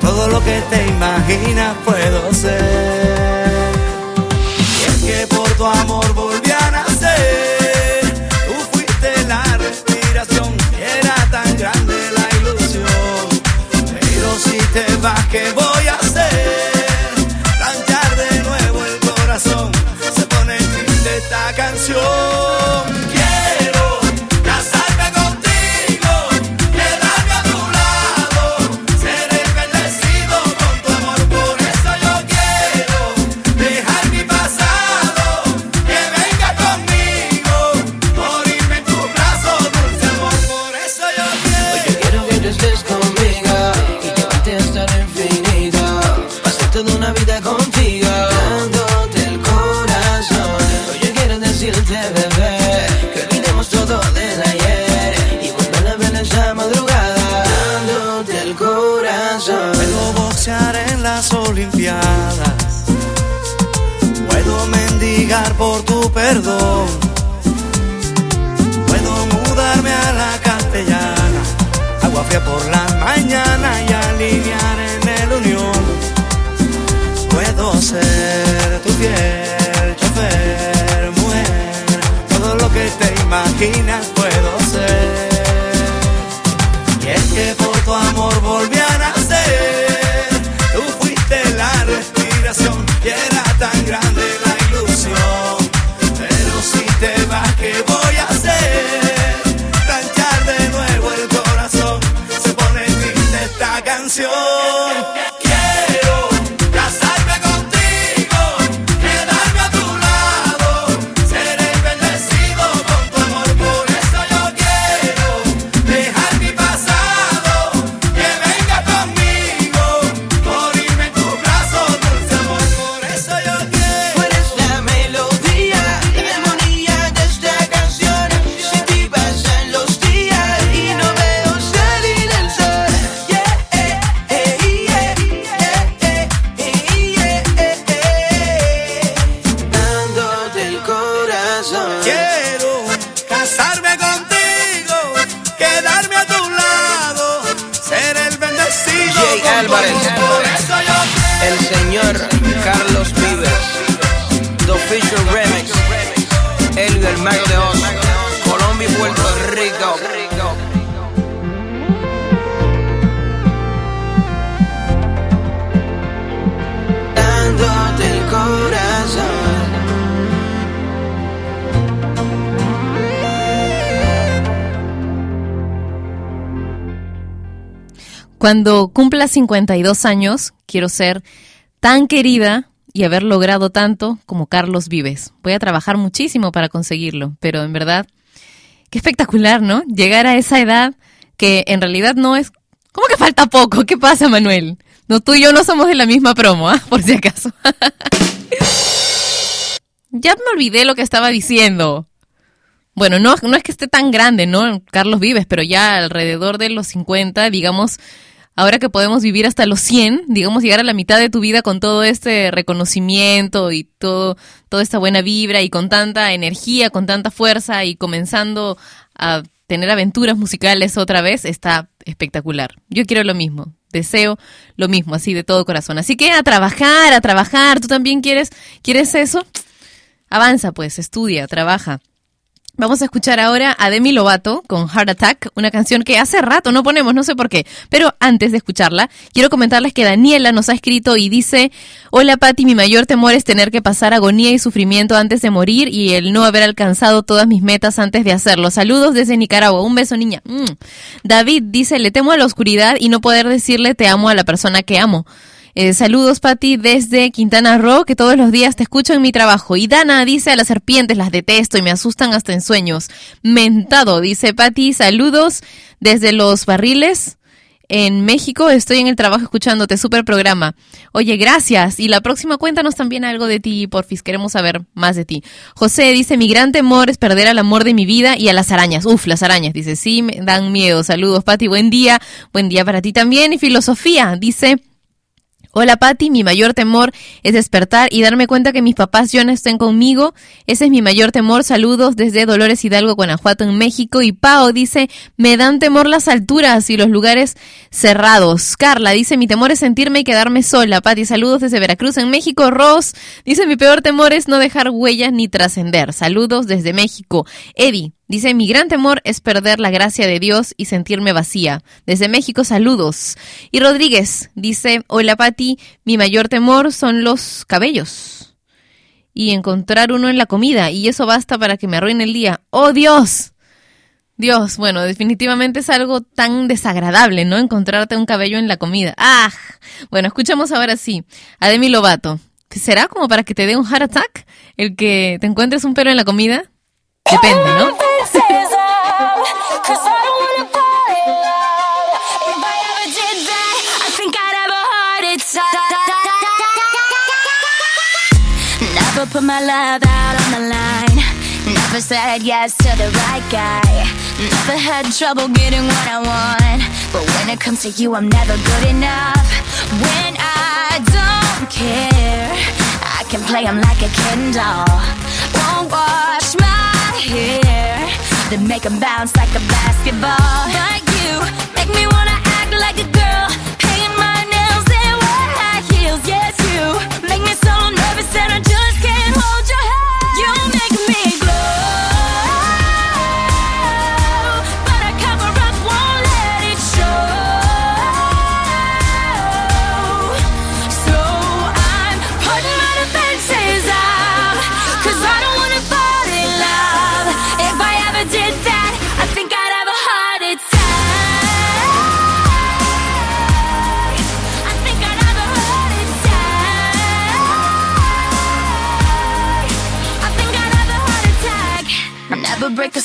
todo lo que te imaginas puedo ser. Cuando cumpla 52 años, quiero ser tan querida y haber logrado tanto como Carlos Vives. Voy a trabajar muchísimo para conseguirlo, pero en verdad, qué espectacular, ¿no? Llegar a esa edad que en realidad no es... ¿Cómo que falta poco? ¿Qué pasa, Manuel? No, tú y yo no somos de la misma promo, ¿ah? Por si acaso. ya me olvidé lo que estaba diciendo. Bueno, no, no es que esté tan grande, ¿no? Carlos Vives, pero ya alrededor de los 50, digamos, ahora que podemos vivir hasta los 100, digamos, llegar a la mitad de tu vida con todo este reconocimiento y todo, toda esta buena vibra y con tanta energía, con tanta fuerza y comenzando a tener aventuras musicales otra vez, está espectacular. Yo quiero lo mismo, deseo lo mismo, así de todo corazón. Así que a trabajar, a trabajar, ¿tú también quieres, quieres eso? Avanza pues, estudia, trabaja. Vamos a escuchar ahora a Demi Lovato con Heart Attack, una canción que hace rato no ponemos, no sé por qué. Pero antes de escucharla, quiero comentarles que Daniela nos ha escrito y dice, hola Patti, mi mayor temor es tener que pasar agonía y sufrimiento antes de morir y el no haber alcanzado todas mis metas antes de hacerlo. Saludos desde Nicaragua, un beso niña. Mm. David dice, le temo a la oscuridad y no poder decirle te amo a la persona que amo. Eh, saludos, Patti, desde Quintana Roo, que todos los días te escucho en mi trabajo. Y Dana dice, a las serpientes las detesto y me asustan hasta en sueños. Mentado, dice Patti, saludos desde los barriles. En México estoy en el trabajo escuchándote, super programa. Oye, gracias. Y la próxima cuéntanos también algo de ti, porfis. Queremos saber más de ti. José dice, mi gran temor es perder al amor de mi vida y a las arañas. Uf, las arañas. Dice, sí, me dan miedo. Saludos, Patti. Buen día. Buen día para ti también. Y filosofía. Dice, Hola Patti, mi mayor temor es despertar y darme cuenta que mis papás ya no estén conmigo. Ese es mi mayor temor. Saludos desde Dolores Hidalgo, Guanajuato, en México. Y Pao dice, me dan temor las alturas y los lugares cerrados. Carla dice, mi temor es sentirme y quedarme sola. Patti, saludos desde Veracruz, en México. Ross dice, mi peor temor es no dejar huellas ni trascender. Saludos desde México. Eddie Dice, mi gran temor es perder la gracia de Dios y sentirme vacía. Desde México, saludos. Y Rodríguez dice, hola Patti, mi mayor temor son los cabellos. Y encontrar uno en la comida. Y eso basta para que me arruine el día. ¡Oh Dios! Dios, bueno, definitivamente es algo tan desagradable, ¿no? Encontrarte un cabello en la comida. ¡Ah! Bueno, escuchamos ahora sí a Demi Lovato. ¿Será como para que te dé un heart attack el que te encuentres un pelo en la comida? Depende, ¿no? Never put my love out on the line. Never said yes to the right guy. Never had trouble getting what I want. But when it comes to you, I'm never good enough. When I don't care, I can play 'em like a Ken doll. Won't hair, then make 'em bounce like a basketball. But you make me wanna act like a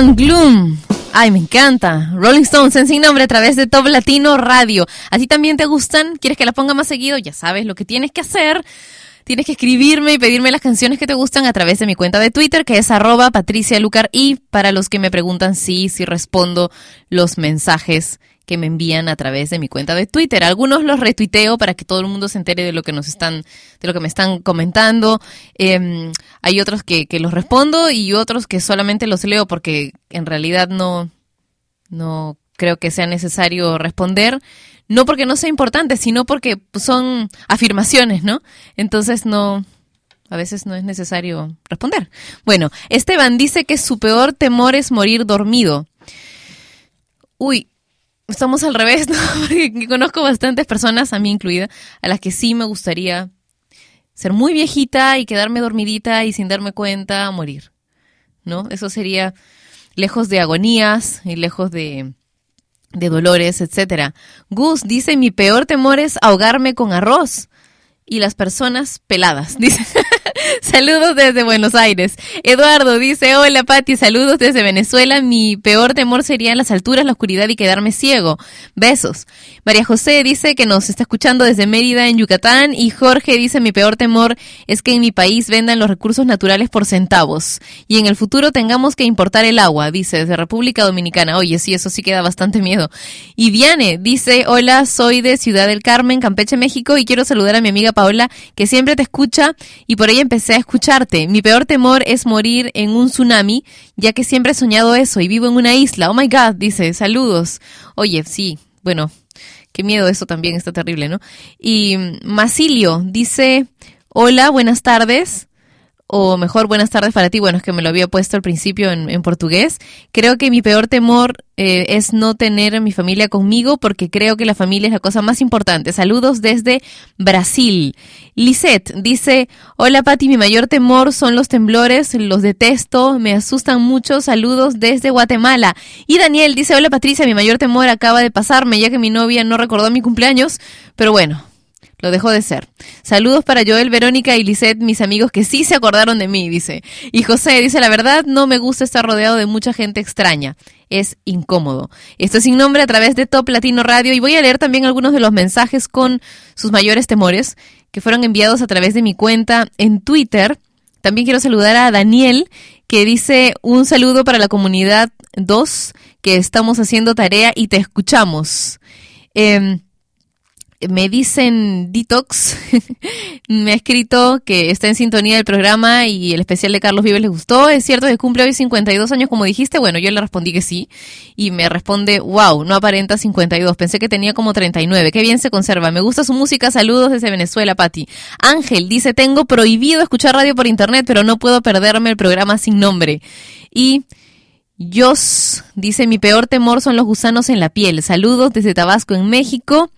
and Gloom. Ay, me encanta. Rolling Stones en sin nombre a través de Top Latino Radio. ¿A ti también te gustan? ¿Quieres que la ponga más seguido? Ya sabes lo que tienes que hacer. Tienes que escribirme y pedirme las canciones que te gustan a través de mi cuenta de Twitter, que es arroba Patricia Lucar. Y para los que me preguntan si, si respondo los mensajes que me envían a través de mi cuenta de Twitter. Algunos los retuiteo para que todo el mundo se entere de lo que nos están, de lo que me están comentando. Eh, hay otros que, que los respondo y otros que solamente los leo porque en realidad no, no creo que sea necesario responder. No porque no sea importante, sino porque son afirmaciones, ¿no? Entonces no, a veces no es necesario responder. Bueno, Esteban dice que su peor temor es morir dormido. Uy, estamos al revés, ¿no? Porque conozco bastantes personas, a mí incluida, a las que sí me gustaría ser muy viejita y quedarme dormidita y sin darme cuenta morir. ¿No? Eso sería lejos de agonías y lejos de, de dolores, etcétera. Gus dice, mi peor temor es ahogarme con arroz y las personas peladas. Dice, saludos desde Buenos Aires. Eduardo dice, hola Pati, saludos desde Venezuela. Mi peor temor sería las alturas, la oscuridad y quedarme ciego. Besos. María José dice que nos está escuchando desde Mérida, en Yucatán. Y Jorge dice, mi peor temor es que en mi país vendan los recursos naturales por centavos. Y en el futuro tengamos que importar el agua, dice, desde República Dominicana. Oye, sí, eso sí queda bastante miedo. Y Viane dice, hola, soy de Ciudad del Carmen, Campeche, México, y quiero saludar a mi amiga Paola, que siempre te escucha, y por ella empecé escucharte. Mi peor temor es morir en un tsunami, ya que siempre he soñado eso, y vivo en una isla. Oh my God, dice, saludos. Oye, sí, bueno, qué miedo, eso también está terrible, ¿no? Y mm, Masilio dice, hola, buenas tardes o mejor buenas tardes para ti, bueno, es que me lo había puesto al principio en, en portugués. Creo que mi peor temor eh, es no tener a mi familia conmigo porque creo que la familia es la cosa más importante. Saludos desde Brasil. Lisette dice, hola Pati, mi mayor temor son los temblores, los detesto, me asustan mucho, saludos desde Guatemala. Y Daniel dice, hola Patricia, mi mayor temor acaba de pasarme ya que mi novia no recordó mi cumpleaños, pero bueno, lo dejó de ser. Saludos para Joel, Verónica y Lisette, mis amigos que sí se acordaron de mí, dice. Y José dice, la verdad no me gusta estar rodeado de mucha gente extraña. Es incómodo. Esto es sin nombre a través de Top Latino Radio y voy a leer también algunos de los mensajes con sus mayores temores que fueron enviados a través de mi cuenta en Twitter. También quiero saludar a Daniel que dice un saludo para la comunidad 2 que estamos haciendo tarea y te escuchamos. Em, me dicen Detox, me ha escrito que está en sintonía del programa y el especial de Carlos Vives les gustó. ¿Es cierto que cumple hoy 52 años como dijiste? Bueno, yo le respondí que sí y me responde, wow, no aparenta 52, pensé que tenía como 39, qué bien se conserva, me gusta su música, saludos desde Venezuela, Pati. Ángel dice, tengo prohibido escuchar radio por internet, pero no puedo perderme el programa sin nombre. Y... Jos dice, mi peor temor son los gusanos en la piel. Saludos desde Tabasco, en México.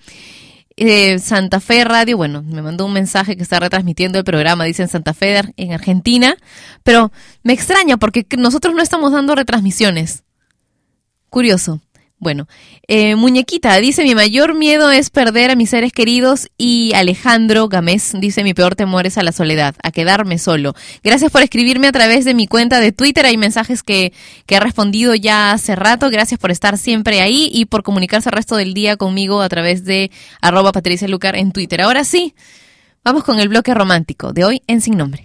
Eh, Santa Fe Radio, bueno, me mandó un mensaje que está retransmitiendo el programa, dice en Santa Fe en Argentina, pero me extraña porque nosotros no estamos dando retransmisiones. Curioso. Bueno, eh, Muñequita dice, mi mayor miedo es perder a mis seres queridos y Alejandro Gamés dice, mi peor temor es a la soledad, a quedarme solo. Gracias por escribirme a través de mi cuenta de Twitter, hay mensajes que, que he respondido ya hace rato, gracias por estar siempre ahí y por comunicarse el resto del día conmigo a través de arroba Patricia Lucar en Twitter. Ahora sí, vamos con el bloque romántico de hoy en Sin Nombre.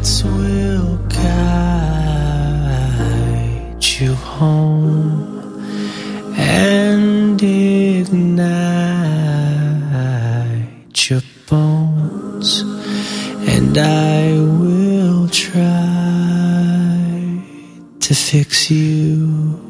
lights will guide you home and ignite your bones, and I will try to fix you.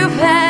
you've had.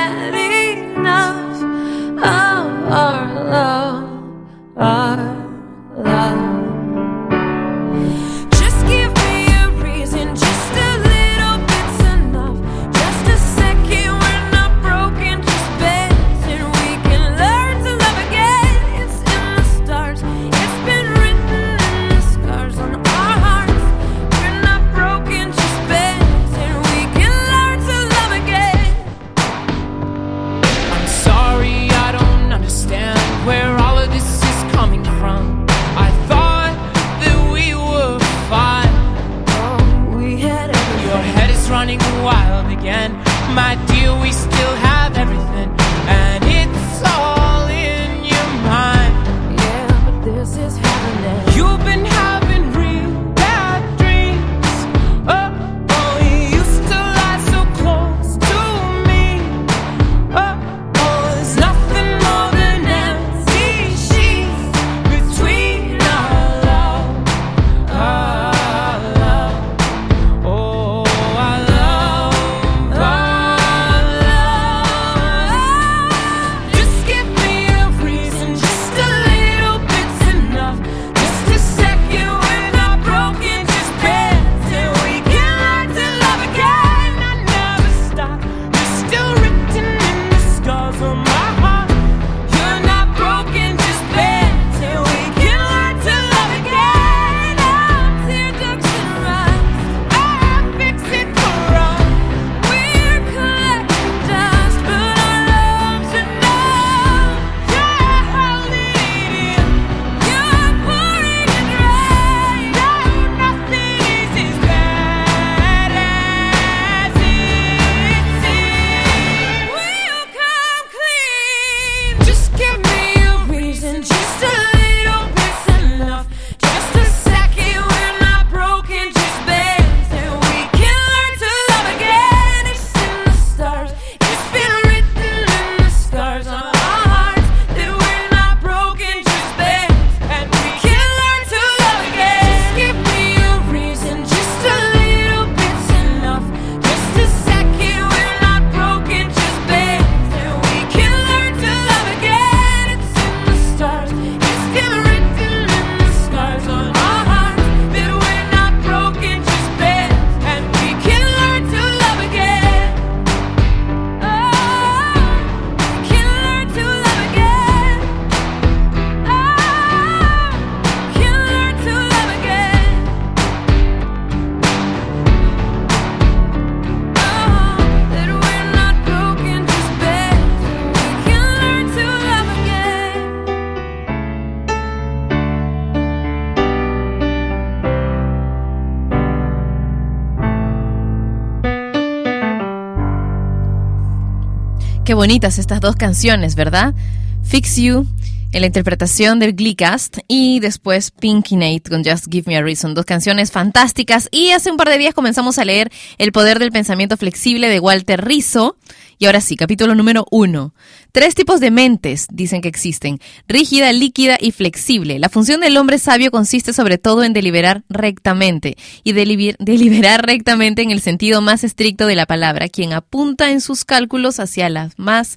Bonitas estas dos canciones, ¿verdad? Fix You en la interpretación del Gleecast y después Pinky Nate con Just Give Me a Reason, dos canciones fantásticas y hace un par de días comenzamos a leer El poder del pensamiento flexible de Walter Rizzo y ahora sí, capítulo número uno. Tres tipos de mentes dicen que existen, rígida, líquida y flexible. La función del hombre sabio consiste sobre todo en deliberar rectamente y deliber- deliberar rectamente en el sentido más estricto de la palabra, quien apunta en sus cálculos hacia las más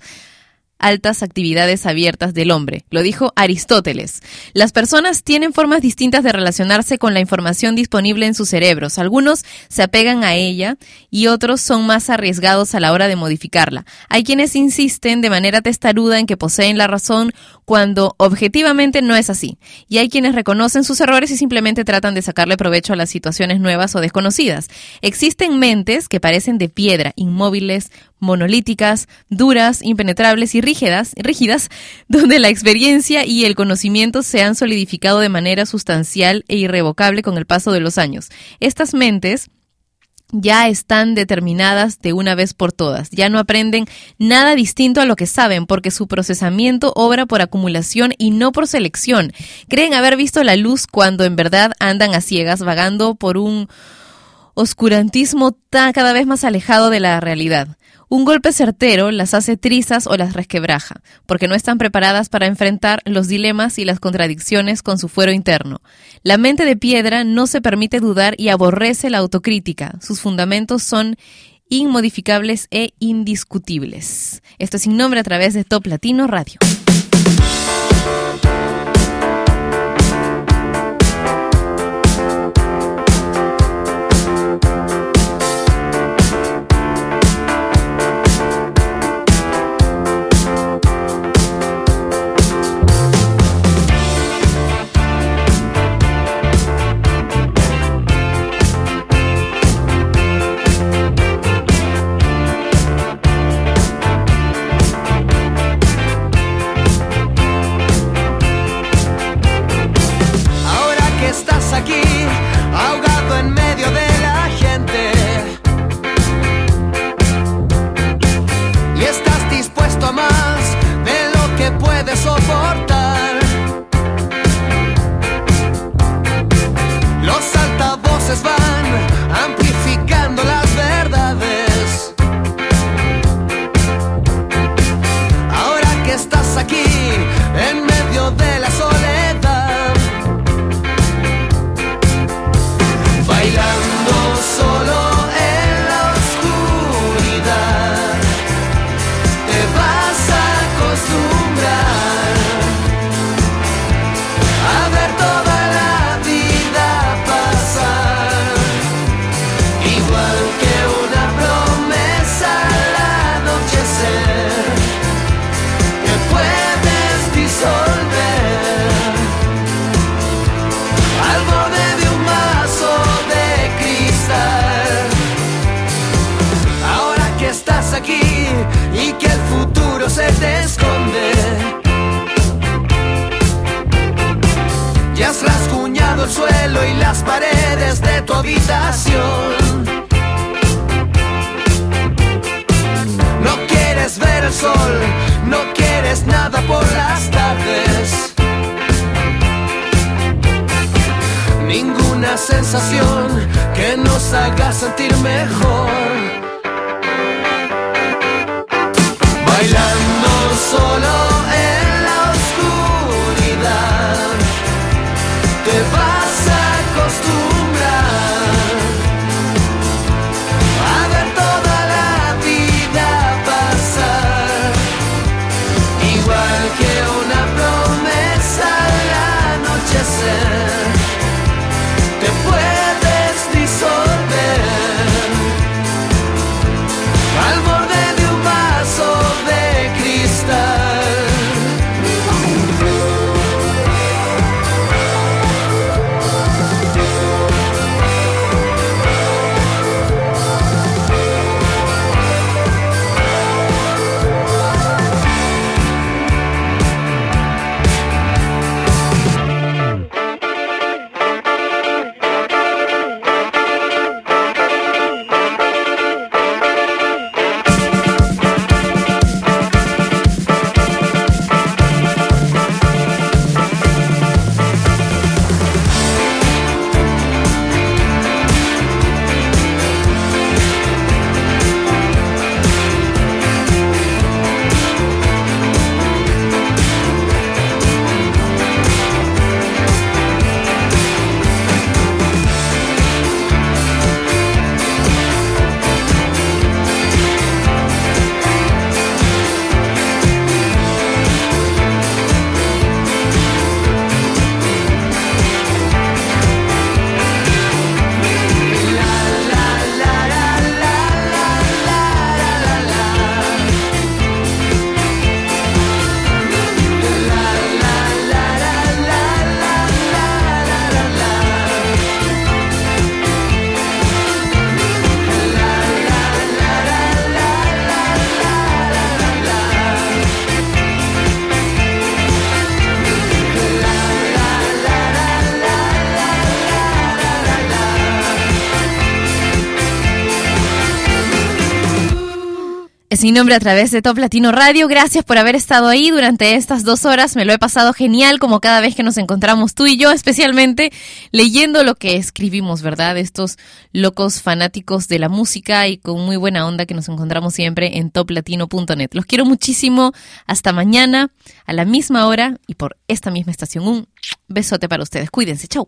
altas actividades abiertas del hombre. Lo dijo Aristóteles. Las personas tienen formas distintas de relacionarse con la información disponible en sus cerebros. Algunos se apegan a ella y otros son más arriesgados a la hora de modificarla. Hay quienes insisten de manera testaruda en que poseen la razón cuando objetivamente no es así. Y hay quienes reconocen sus errores y simplemente tratan de sacarle provecho a las situaciones nuevas o desconocidas. Existen mentes que parecen de piedra, inmóviles, monolíticas, duras, impenetrables y rígidas, rígidas, donde la experiencia y el conocimiento se han solidificado de manera sustancial e irrevocable con el paso de los años. Estas mentes ya están determinadas de una vez por todas. Ya no aprenden nada distinto a lo que saben porque su procesamiento obra por acumulación y no por selección. Creen haber visto la luz cuando en verdad andan a ciegas vagando por un oscurantismo cada vez más alejado de la realidad. Un golpe certero las hace trizas o las resquebraja, porque no están preparadas para enfrentar los dilemas y las contradicciones con su fuero interno. La mente de piedra no se permite dudar y aborrece la autocrítica. Sus fundamentos son inmodificables e indiscutibles. Esto es sin nombre a través de Top Latino Radio. Se te esconde, ya has rasguñado el suelo y las paredes de tu habitación. No quieres ver el sol, no quieres nada por las tardes. Ninguna sensación que nos haga sentir mejor. Bailando Sin nombre a través de Top Latino Radio. Gracias por haber estado ahí durante estas dos horas. Me lo he pasado genial como cada vez que nos encontramos tú y yo, especialmente leyendo lo que escribimos, ¿verdad? Estos locos fanáticos de la música y con muy buena onda que nos encontramos siempre en toplatino.net. Los quiero muchísimo. Hasta mañana a la misma hora y por esta misma estación. Un besote para ustedes. Cuídense. Chau.